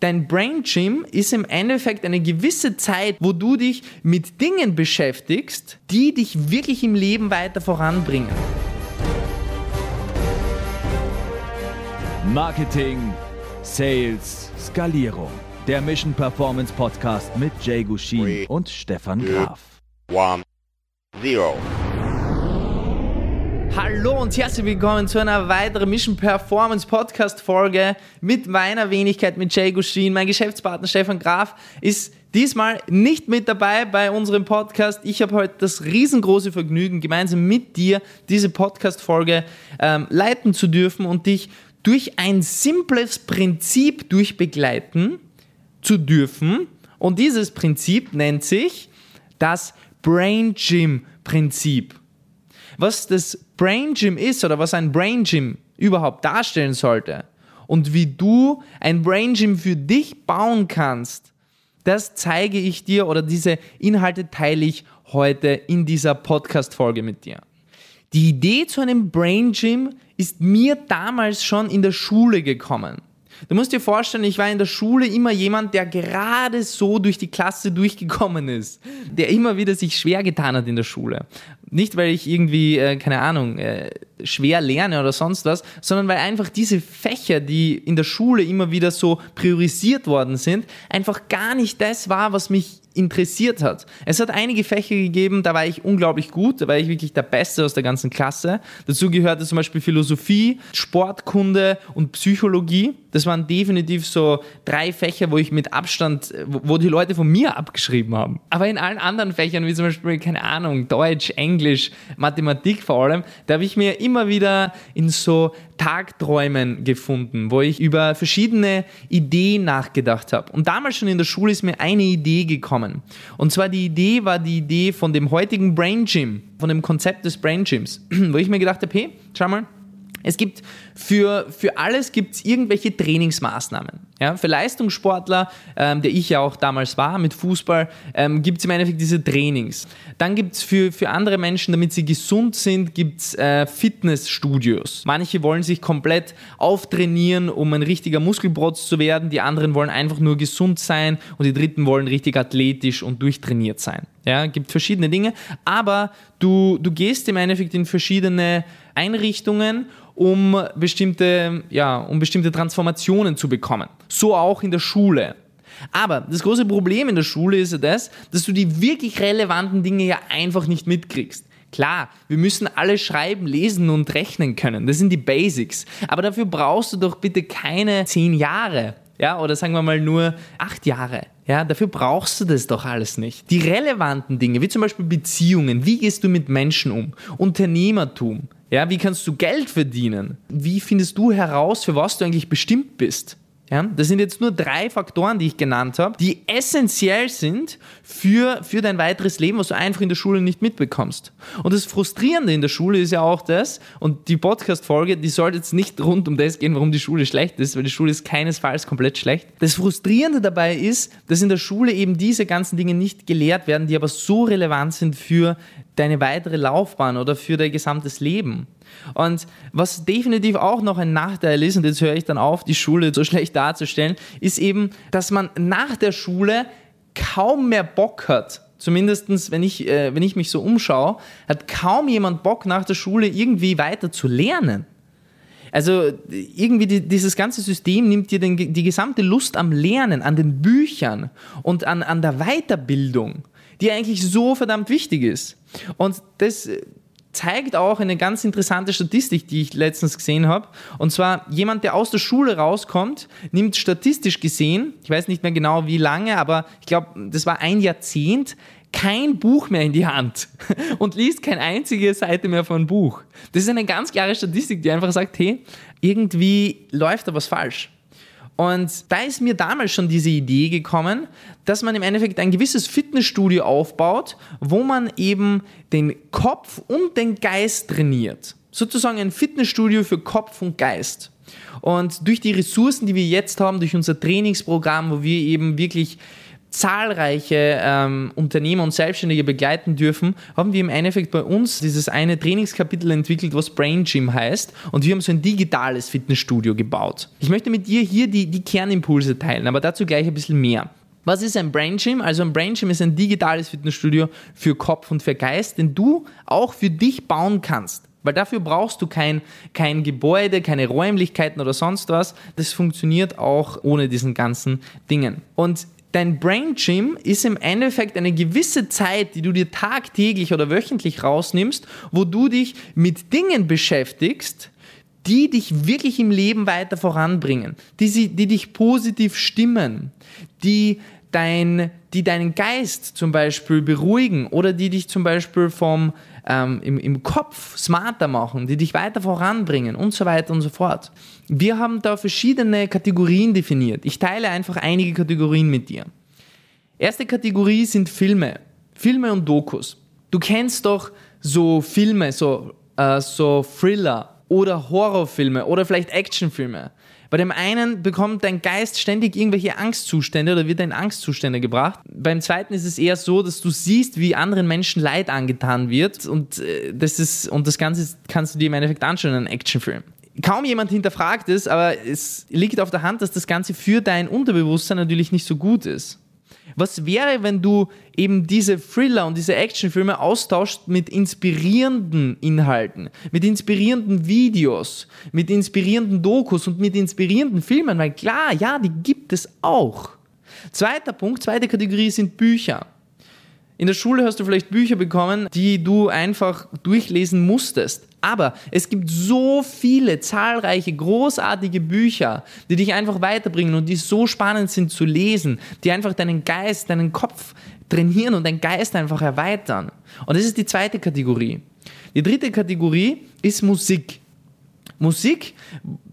dein Brain Gym ist im Endeffekt eine gewisse Zeit, wo du dich mit Dingen beschäftigst, die dich wirklich im Leben weiter voranbringen. Marketing, Sales, Skalierung. Der Mission Performance Podcast mit Jay Gushin Three, und Stefan two, Graf. one, zero. Hallo und herzlich willkommen zu einer weiteren Mission Performance Podcast Folge mit meiner Wenigkeit, mit Jay Gushin. Mein Geschäftspartner Stefan Graf ist diesmal nicht mit dabei bei unserem Podcast. Ich habe heute das riesengroße Vergnügen, gemeinsam mit dir diese Podcast Folge ähm, leiten zu dürfen und dich durch ein simples Prinzip durchbegleiten zu dürfen. Und dieses Prinzip nennt sich das Brain Gym Prinzip. Was das Brain Gym ist oder was ein Brain Gym überhaupt darstellen sollte und wie du ein Brain Gym für dich bauen kannst, das zeige ich dir oder diese Inhalte teile ich heute in dieser Podcast-Folge mit dir. Die Idee zu einem Brain Gym ist mir damals schon in der Schule gekommen. Du musst dir vorstellen, ich war in der Schule immer jemand, der gerade so durch die Klasse durchgekommen ist, der immer wieder sich schwer getan hat in der Schule. Nicht, weil ich irgendwie, äh, keine Ahnung, äh, schwer lerne oder sonst was, sondern weil einfach diese Fächer, die in der Schule immer wieder so priorisiert worden sind, einfach gar nicht das war, was mich interessiert hat. Es hat einige Fächer gegeben, da war ich unglaublich gut, da war ich wirklich der Beste aus der ganzen Klasse. Dazu gehörte zum Beispiel Philosophie, Sportkunde und Psychologie. Das waren definitiv so drei Fächer, wo ich mit Abstand, wo die Leute von mir abgeschrieben haben. Aber in allen anderen Fächern, wie zum Beispiel, keine Ahnung, Deutsch, Englisch, Mathematik vor allem, da habe ich mir immer wieder in so Tagträumen gefunden, wo ich über verschiedene Ideen nachgedacht habe. Und damals schon in der Schule ist mir eine Idee gekommen. Und zwar die Idee war die Idee von dem heutigen Brain Gym, von dem Konzept des Brain Gyms, wo ich mir gedacht habe, hey, schau mal, es gibt für, für alles gibt es irgendwelche Trainingsmaßnahmen. Ja, für Leistungssportler, ähm, der ich ja auch damals war mit Fußball, ähm, gibt es im Endeffekt diese Trainings. Dann gibt es für, für andere Menschen, damit sie gesund sind, gibt es äh, Fitnessstudios. Manche wollen sich komplett auftrainieren, um ein richtiger Muskelprotz zu werden. Die anderen wollen einfach nur gesund sein und die dritten wollen richtig athletisch und durchtrainiert sein. Ja, gibt verschiedene Dinge, aber du, du gehst im Endeffekt in verschiedene Einrichtungen, um bestimmte, ja, um bestimmte Transformationen zu bekommen. So auch in der Schule. Aber das große Problem in der Schule ist ja das, dass du die wirklich relevanten Dinge ja einfach nicht mitkriegst. Klar, wir müssen alle schreiben, lesen und rechnen können. Das sind die Basics. Aber dafür brauchst du doch bitte keine zehn Jahre. Ja, oder sagen wir mal nur acht Jahre. Ja, dafür brauchst du das doch alles nicht. Die relevanten Dinge, wie zum Beispiel Beziehungen, wie gehst du mit Menschen um, Unternehmertum, ja, wie kannst du Geld verdienen? Wie findest du heraus, für was du eigentlich bestimmt bist? Ja, das sind jetzt nur drei Faktoren, die ich genannt habe, die essentiell sind für, für dein weiteres Leben, was du einfach in der Schule nicht mitbekommst. Und das Frustrierende in der Schule ist ja auch das, und die Podcast-Folge, die sollte jetzt nicht rund um das gehen, warum die Schule schlecht ist, weil die Schule ist keinesfalls komplett schlecht. Das Frustrierende dabei ist, dass in der Schule eben diese ganzen Dinge nicht gelehrt werden, die aber so relevant sind für deine weitere Laufbahn oder für dein gesamtes Leben. Und was definitiv auch noch ein Nachteil ist, und jetzt höre ich dann auf, die Schule so schlecht darzustellen, ist eben, dass man nach der Schule kaum mehr Bock hat. Zumindest, wenn ich, äh, wenn ich mich so umschaue, hat kaum jemand Bock nach der Schule irgendwie weiter zu lernen. Also irgendwie die, dieses ganze System nimmt dir den, die gesamte Lust am Lernen, an den Büchern und an, an der Weiterbildung, die eigentlich so verdammt wichtig ist. Und das zeigt auch eine ganz interessante Statistik, die ich letztens gesehen habe. Und zwar, jemand, der aus der Schule rauskommt, nimmt statistisch gesehen, ich weiß nicht mehr genau wie lange, aber ich glaube, das war ein Jahrzehnt, kein Buch mehr in die Hand und liest keine einzige Seite mehr von Buch. Das ist eine ganz klare Statistik, die einfach sagt, hey, irgendwie läuft da was falsch. Und da ist mir damals schon diese Idee gekommen, dass man im Endeffekt ein gewisses Fitnessstudio aufbaut, wo man eben den Kopf und den Geist trainiert. Sozusagen ein Fitnessstudio für Kopf und Geist. Und durch die Ressourcen, die wir jetzt haben, durch unser Trainingsprogramm, wo wir eben wirklich zahlreiche ähm, Unternehmer und Selbstständige begleiten dürfen, haben wir im Endeffekt bei uns dieses eine Trainingskapitel entwickelt, was Brain Gym heißt. Und wir haben so ein digitales Fitnessstudio gebaut. Ich möchte mit dir hier die, die Kernimpulse teilen, aber dazu gleich ein bisschen mehr. Was ist ein Brain Gym? Also ein Brain Gym ist ein digitales Fitnessstudio für Kopf und für Geist, den du auch für dich bauen kannst. Weil dafür brauchst du kein, kein Gebäude, keine Räumlichkeiten oder sonst was. Das funktioniert auch ohne diesen ganzen Dingen. Und dein Brain Gym ist im Endeffekt eine gewisse Zeit, die du dir tagtäglich oder wöchentlich rausnimmst, wo du dich mit Dingen beschäftigst, die dich wirklich im Leben weiter voranbringen, die, sie, die dich positiv stimmen, die, dein, die deinen Geist zum Beispiel beruhigen oder die dich zum Beispiel vom, ähm, im, im Kopf smarter machen, die dich weiter voranbringen und so weiter und so fort. Wir haben da verschiedene Kategorien definiert. Ich teile einfach einige Kategorien mit dir. Erste Kategorie sind Filme. Filme und Dokus. Du kennst doch so Filme, so, äh, so Thriller oder Horrorfilme oder vielleicht Actionfilme. Bei dem einen bekommt dein Geist ständig irgendwelche Angstzustände oder wird in Angstzustände gebracht. Beim zweiten ist es eher so, dass du siehst, wie anderen Menschen Leid angetan wird und äh, das ist und das Ganze kannst du dir im Endeffekt anschauen in einem Actionfilm. Kaum jemand hinterfragt es, aber es liegt auf der Hand, dass das Ganze für dein Unterbewusstsein natürlich nicht so gut ist. Was wäre, wenn du eben diese Thriller und diese Actionfilme austauschst mit inspirierenden Inhalten, mit inspirierenden Videos, mit inspirierenden Dokus und mit inspirierenden Filmen? Weil klar, ja, die gibt es auch. Zweiter Punkt, zweite Kategorie sind Bücher. In der Schule hast du vielleicht Bücher bekommen, die du einfach durchlesen musstest. Aber es gibt so viele zahlreiche großartige Bücher, die dich einfach weiterbringen und die so spannend sind zu lesen, die einfach deinen Geist, deinen Kopf trainieren und deinen Geist einfach erweitern. Und das ist die zweite Kategorie. Die dritte Kategorie ist Musik. Musik,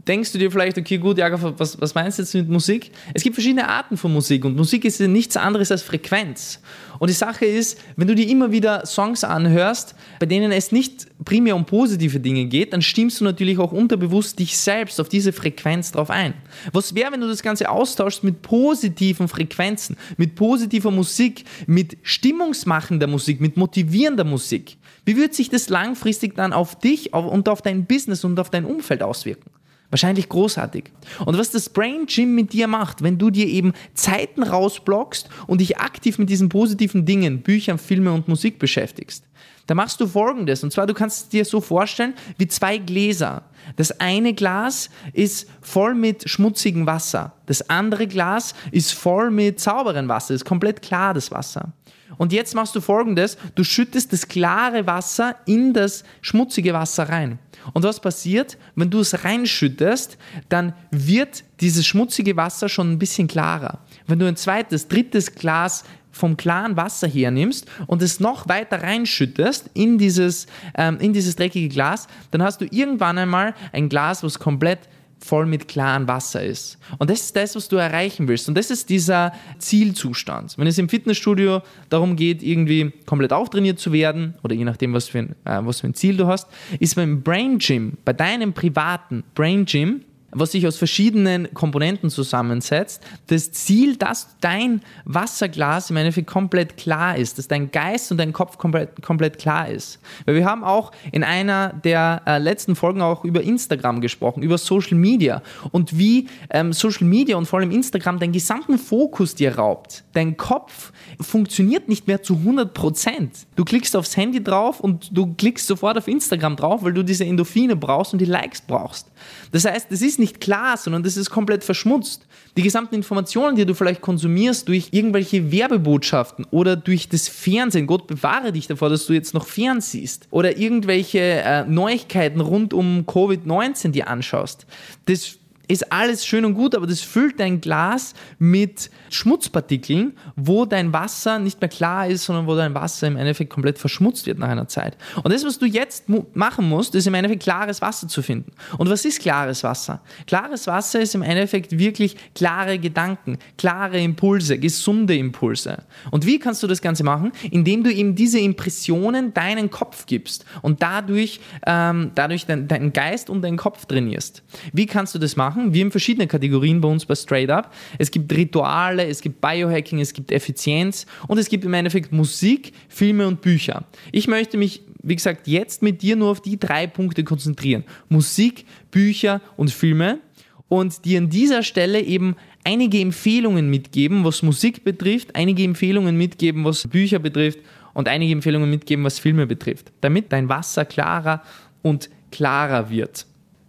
denkst du dir vielleicht, okay, gut, Jakob, was, was meinst du jetzt mit Musik? Es gibt verschiedene Arten von Musik und Musik ist nichts anderes als Frequenz. Und die Sache ist, wenn du dir immer wieder Songs anhörst, bei denen es nicht primär um positive Dinge geht, dann stimmst du natürlich auch unterbewusst dich selbst auf diese Frequenz drauf ein. Was wäre, wenn du das Ganze austauschst mit positiven Frequenzen, mit positiver Musik, mit stimmungsmachender Musik, mit motivierender Musik? Wie wird sich das langfristig dann auf dich und auf dein Business und auf dein Umfeld auswirken? Wahrscheinlich großartig. Und was das Brain Gym mit dir macht, wenn du dir eben Zeiten rausblockst und dich aktiv mit diesen positiven Dingen, Büchern, Filme und Musik beschäftigst, da machst du folgendes. Und zwar, du kannst es dir so vorstellen wie zwei Gläser. Das eine Glas ist voll mit schmutzigem Wasser. Das andere Glas ist voll mit sauberem Wasser. Ist komplett klar, das Wasser. Und jetzt machst du folgendes. Du schüttest das klare Wasser in das schmutzige Wasser rein. Und was passiert, wenn du es reinschüttest, dann wird dieses schmutzige Wasser schon ein bisschen klarer. Wenn du ein zweites, drittes Glas vom klaren Wasser hernimmst und es noch weiter reinschüttest in dieses, ähm, in dieses dreckige Glas, dann hast du irgendwann einmal ein Glas, was komplett voll mit klarem Wasser ist. Und das ist das, was du erreichen willst. Und das ist dieser Zielzustand. Wenn es im Fitnessstudio darum geht, irgendwie komplett auftrainiert zu werden, oder je nachdem, was für ein, äh, was für ein Ziel du hast, ist beim Brain Gym, bei deinem privaten Brain Gym, was sich aus verschiedenen Komponenten zusammensetzt. Das Ziel, dass dein Wasserglas im Endeffekt komplett klar ist, dass dein Geist und dein Kopf komplett, komplett klar ist. Weil wir haben auch in einer der äh, letzten Folgen auch über Instagram gesprochen, über Social Media und wie ähm, Social Media und vor allem Instagram deinen gesamten Fokus dir raubt. Dein Kopf funktioniert nicht mehr zu 100 Prozent. Du klickst aufs Handy drauf und du klickst sofort auf Instagram drauf, weil du diese Endorphine brauchst und die Likes brauchst. Das heißt, es ist nicht nicht klar, sondern das ist komplett verschmutzt. Die gesamten Informationen, die du vielleicht konsumierst durch irgendwelche Werbebotschaften oder durch das Fernsehen, Gott bewahre dich davor, dass du jetzt noch fernsiehst oder irgendwelche äh, Neuigkeiten rund um Covid-19 dir anschaust, das ist alles schön und gut, aber das füllt dein Glas mit Schmutzpartikeln, wo dein Wasser nicht mehr klar ist, sondern wo dein Wasser im Endeffekt komplett verschmutzt wird nach einer Zeit. Und das, was du jetzt machen musst, ist im Endeffekt klares Wasser zu finden. Und was ist klares Wasser? Klares Wasser ist im Endeffekt wirklich klare Gedanken, klare Impulse, gesunde Impulse. Und wie kannst du das Ganze machen? Indem du eben diese Impressionen deinen Kopf gibst und dadurch, ähm, dadurch deinen Geist und deinen Kopf trainierst. Wie kannst du das machen? Machen. Wir haben verschiedene Kategorien bei uns bei Straight Up. Es gibt Rituale, es gibt Biohacking, es gibt Effizienz und es gibt im Endeffekt Musik, Filme und Bücher. Ich möchte mich, wie gesagt, jetzt mit dir nur auf die drei Punkte konzentrieren. Musik, Bücher und Filme und dir an dieser Stelle eben einige Empfehlungen mitgeben, was Musik betrifft, einige Empfehlungen mitgeben, was Bücher betrifft und einige Empfehlungen mitgeben, was Filme betrifft, damit dein Wasser klarer und klarer wird.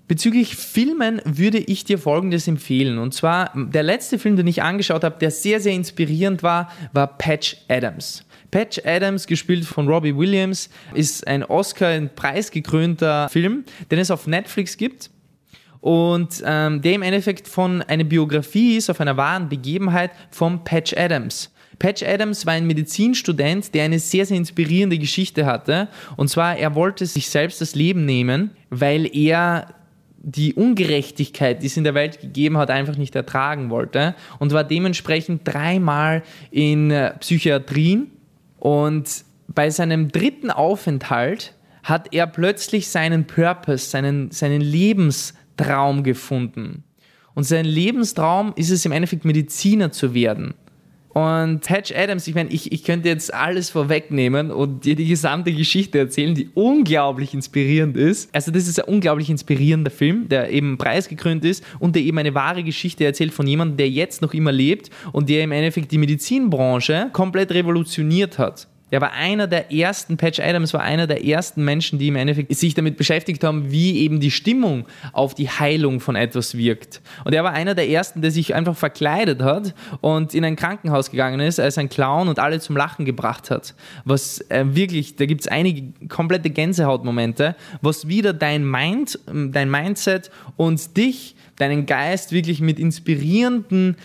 Bezüglich Filmen würde ich dir Folgendes empfehlen. Und zwar, der letzte Film, den ich angeschaut habe, der sehr, sehr inspirierend war, war Patch Adams. Patch Adams, gespielt von Robbie Williams, ist ein Oscar-preisgekrönter Film, den es auf Netflix gibt und ähm, der im Endeffekt von einer Biografie ist, auf einer wahren Begebenheit von Patch Adams. Patch Adams war ein Medizinstudent, der eine sehr, sehr inspirierende Geschichte hatte. Und zwar, er wollte sich selbst das Leben nehmen, weil er die Ungerechtigkeit, die es in der Welt gegeben hat, einfach nicht ertragen wollte und war dementsprechend dreimal in äh, Psychiatrien. Und bei seinem dritten Aufenthalt hat er plötzlich seinen Purpose, seinen, seinen Lebenstraum gefunden. Und sein Lebenstraum ist es im Endeffekt Mediziner zu werden. Und Patch Adams, ich meine, ich, ich könnte jetzt alles vorwegnehmen und dir die gesamte Geschichte erzählen, die unglaublich inspirierend ist. Also das ist ein unglaublich inspirierender Film, der eben preisgekrönt ist und der eben eine wahre Geschichte erzählt von jemandem, der jetzt noch immer lebt und der im Endeffekt die Medizinbranche komplett revolutioniert hat. Er war einer der ersten, Patch Adams war einer der ersten Menschen, die im Endeffekt sich damit beschäftigt haben, wie eben die Stimmung auf die Heilung von etwas wirkt. Und er war einer der ersten, der sich einfach verkleidet hat und in ein Krankenhaus gegangen ist als ein Clown und alle zum Lachen gebracht hat. Was äh, wirklich, da gibt es einige komplette Gänsehautmomente, was wieder dein Mind, dein Mindset und dich, deinen Geist wirklich mit inspirierenden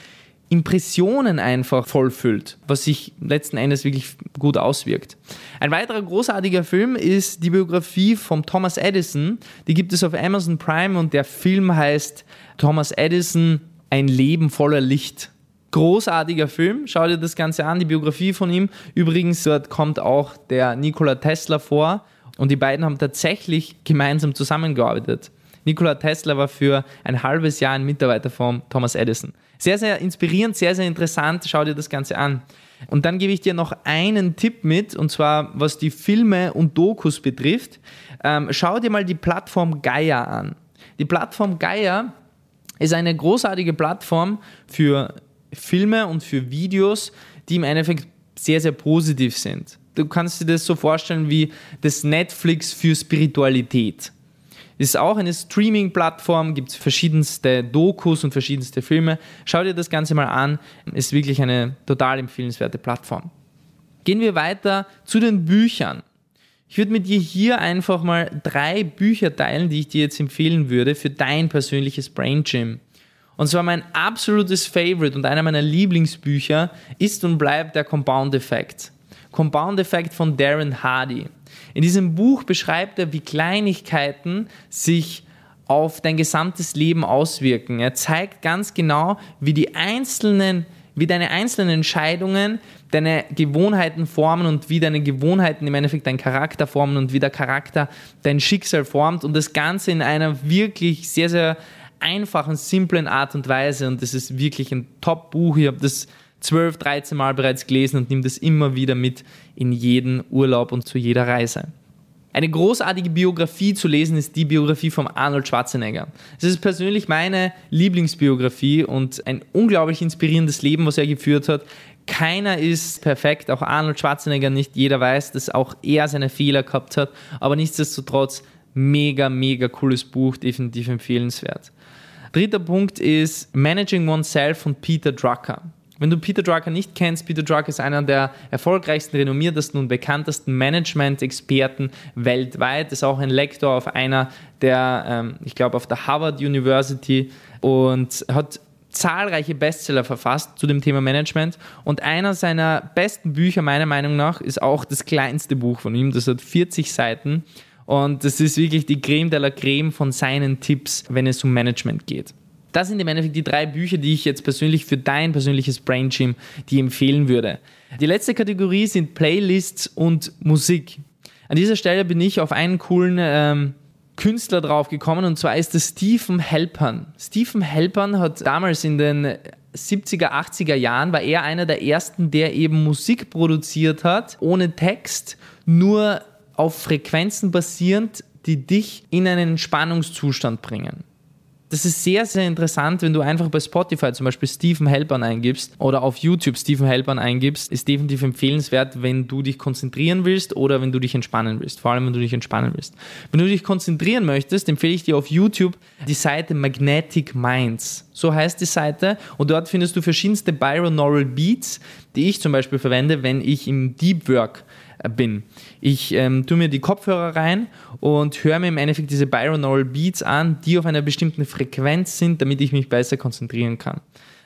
Impressionen einfach vollfüllt, was sich letzten Endes wirklich gut auswirkt. Ein weiterer großartiger Film ist die Biografie von Thomas Edison. Die gibt es auf Amazon Prime und der Film heißt Thomas Edison, ein Leben voller Licht. Großartiger Film, schau dir das Ganze an, die Biografie von ihm. Übrigens, dort kommt auch der Nikola Tesla vor und die beiden haben tatsächlich gemeinsam zusammengearbeitet. Nikola Tesla war für ein halbes Jahr ein Mitarbeiter von Thomas Edison. Sehr, sehr inspirierend, sehr, sehr interessant. Schau dir das Ganze an. Und dann gebe ich dir noch einen Tipp mit, und zwar was die Filme und Dokus betrifft. Ähm, schau dir mal die Plattform Gaia an. Die Plattform Gaia ist eine großartige Plattform für Filme und für Videos, die im Endeffekt sehr, sehr positiv sind. Du kannst dir das so vorstellen wie das Netflix für Spiritualität. Ist auch eine Streaming-Plattform, gibt verschiedenste Dokus und verschiedenste Filme. Schau dir das Ganze mal an, ist wirklich eine total empfehlenswerte Plattform. Gehen wir weiter zu den Büchern. Ich würde mit dir hier einfach mal drei Bücher teilen, die ich dir jetzt empfehlen würde für dein persönliches Brain Gym. Und zwar mein absolutes Favorite und einer meiner Lieblingsbücher ist und bleibt der Compound Effect. Compound Effect von Darren Hardy. In diesem Buch beschreibt er, wie Kleinigkeiten sich auf dein gesamtes Leben auswirken. Er zeigt ganz genau, wie die einzelnen, wie deine einzelnen Entscheidungen deine Gewohnheiten formen und wie deine Gewohnheiten im Endeffekt deinen Charakter formen und wie der Charakter dein Schicksal formt und das Ganze in einer wirklich sehr, sehr einfachen, simplen Art und Weise. Und das ist wirklich ein Top-Buch. Ich habe das 12, 13 Mal bereits gelesen und nehme das immer wieder mit in jeden Urlaub und zu jeder Reise. Eine großartige Biografie zu lesen ist die Biografie von Arnold Schwarzenegger. Es ist persönlich meine Lieblingsbiografie und ein unglaublich inspirierendes Leben, was er geführt hat. Keiner ist perfekt, auch Arnold Schwarzenegger nicht. Jeder weiß, dass auch er seine Fehler gehabt hat, aber nichtsdestotrotz mega, mega cooles Buch, definitiv empfehlenswert. Dritter Punkt ist Managing Oneself von Peter Drucker. Wenn du Peter Drucker nicht kennst, Peter Drucker ist einer der erfolgreichsten, renommiertesten und bekanntesten Management-Experten weltweit. Ist auch ein Lektor auf einer der, ähm, ich glaube, auf der Harvard University und hat zahlreiche Bestseller verfasst zu dem Thema Management und einer seiner besten Bücher meiner Meinung nach ist auch das kleinste Buch von ihm, das hat 40 Seiten und das ist wirklich die Creme de la Creme von seinen Tipps, wenn es um Management geht. Das sind im Endeffekt die drei Bücher, die ich jetzt persönlich für dein persönliches Brain Gym die empfehlen würde. Die letzte Kategorie sind Playlists und Musik. An dieser Stelle bin ich auf einen coolen ähm, Künstler drauf gekommen und zwar ist es Stephen Helpern. Stephen Helpern hat damals in den 70er, 80er Jahren war er einer der ersten, der eben Musik produziert hat, ohne Text, nur auf Frequenzen basierend, die dich in einen Entspannungszustand bringen das ist sehr, sehr interessant, wenn du einfach bei Spotify zum Beispiel Stephen Helpern eingibst oder auf YouTube Stephen Helpern eingibst, ist definitiv empfehlenswert, wenn du dich konzentrieren willst oder wenn du dich entspannen willst. Vor allem, wenn du dich entspannen willst. Wenn du dich konzentrieren möchtest, empfehle ich dir auf YouTube die Seite Magnetic Minds. So heißt die Seite und dort findest du verschiedenste Binaural Beats, die ich zum Beispiel verwende, wenn ich im Deep Work bin. Ich ähm, tue mir die Kopfhörer rein und höre mir im Endeffekt diese Binaural Beats an, die auf einer bestimmten Frequenz sind, damit ich mich besser konzentrieren kann.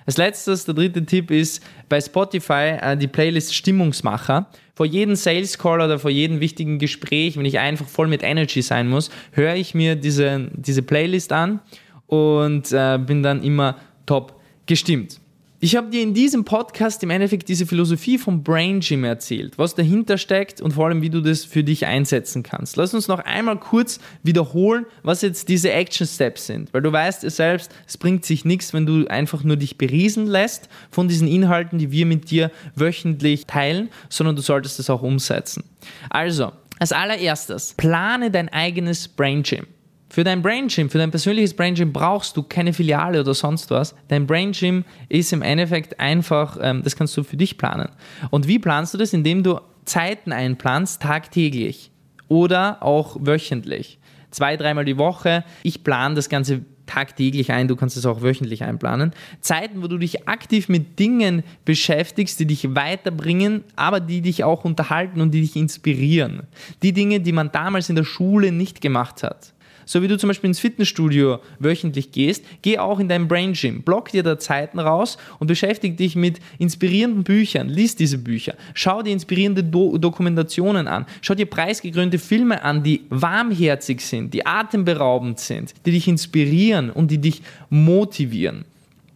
Als letztes, der dritte Tipp ist bei Spotify äh, die Playlist Stimmungsmacher. Vor jedem Sales Call oder vor jedem wichtigen Gespräch, wenn ich einfach voll mit Energy sein muss, höre ich mir diese, diese Playlist an und äh, bin dann immer top gestimmt. Ich habe dir in diesem Podcast im Endeffekt diese Philosophie vom Brain Gym erzählt, was dahinter steckt und vor allem, wie du das für dich einsetzen kannst. Lass uns noch einmal kurz wiederholen, was jetzt diese Action Steps sind, weil du weißt es selbst, es bringt sich nichts, wenn du einfach nur dich beriesen lässt von diesen Inhalten, die wir mit dir wöchentlich teilen, sondern du solltest es auch umsetzen. Also, als allererstes, plane dein eigenes Brain Gym. Für dein Brain Gym, für dein persönliches Brain Gym brauchst du keine Filiale oder sonst was. Dein Brain Gym ist im Endeffekt einfach, ähm, das kannst du für dich planen. Und wie planst du das? Indem du Zeiten einplanst, tagtäglich oder auch wöchentlich. Zwei, dreimal die Woche. Ich plane das Ganze tagtäglich ein, du kannst es auch wöchentlich einplanen. Zeiten, wo du dich aktiv mit Dingen beschäftigst, die dich weiterbringen, aber die dich auch unterhalten und die dich inspirieren. Die Dinge, die man damals in der Schule nicht gemacht hat. So wie du zum Beispiel ins Fitnessstudio wöchentlich gehst, geh auch in dein Brain Gym. Block dir da Zeiten raus und beschäftige dich mit inspirierenden Büchern. Lies diese Bücher. Schau dir inspirierende Do Dokumentationen an. Schau dir preisgekrönte Filme an, die warmherzig sind, die atemberaubend sind, die dich inspirieren und die dich motivieren.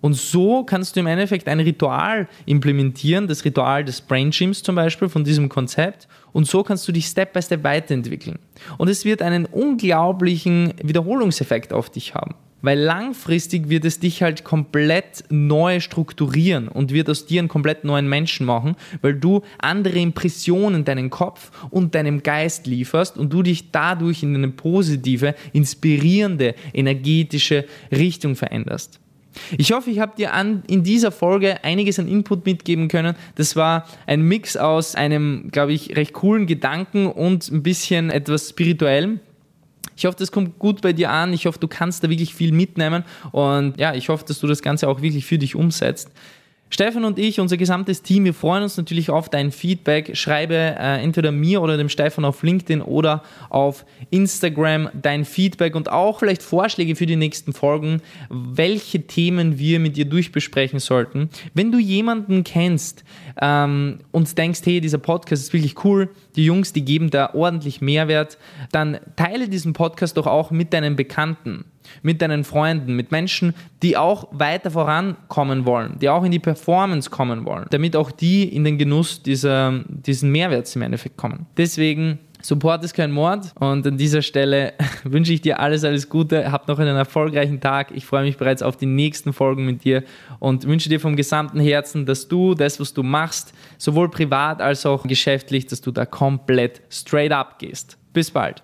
Und so kannst du im Endeffekt ein Ritual implementieren, das Ritual des Brain Gyms zum Beispiel von diesem Konzept. Und so kannst du dich Step by Step weiterentwickeln. Und es wird einen unglaublichen Wiederholungseffekt auf dich haben. Weil langfristig wird es dich halt komplett neu strukturieren und wird aus dir einen komplett neuen Menschen machen, weil du andere Impressionen deinen Kopf und deinem Geist lieferst und du dich dadurch in eine positive, inspirierende, energetische Richtung veränderst. Ich hoffe, ich habe dir an, in dieser Folge einiges an Input mitgeben können. Das war ein Mix aus einem, glaube ich, recht coolen Gedanken und ein bisschen etwas Spirituellem. Ich hoffe, das kommt gut bei dir an. Ich hoffe, du kannst da wirklich viel mitnehmen. Und ja, ich hoffe, dass du das Ganze auch wirklich für dich umsetzt. Stefan und ich, unser gesamtes Team, wir freuen uns natürlich auf dein Feedback. Schreibe äh, entweder mir oder dem Stefan auf LinkedIn oder auf Instagram dein Feedback und auch vielleicht Vorschläge für die nächsten Folgen, welche Themen wir mit dir durchbesprechen sollten. Wenn du jemanden kennst ähm, und denkst, hey, dieser Podcast ist wirklich cool, die Jungs, die geben da ordentlich Mehrwert, dann teile diesen Podcast doch auch mit deinen Bekannten mit deinen Freunden, mit Menschen, die auch weiter vorankommen wollen, die auch in die Performance kommen wollen, damit auch die in den Genuss dieser, diesen Mehrwerts im Endeffekt kommen. Deswegen Support ist kein Mord und an dieser Stelle wünsche ich dir alles, alles Gute. Hab noch einen erfolgreichen Tag. Ich freue mich bereits auf die nächsten Folgen mit dir und wünsche dir vom gesamten Herzen, dass du das, was du machst, sowohl privat als auch geschäftlich, dass du da komplett straight up gehst. Bis bald.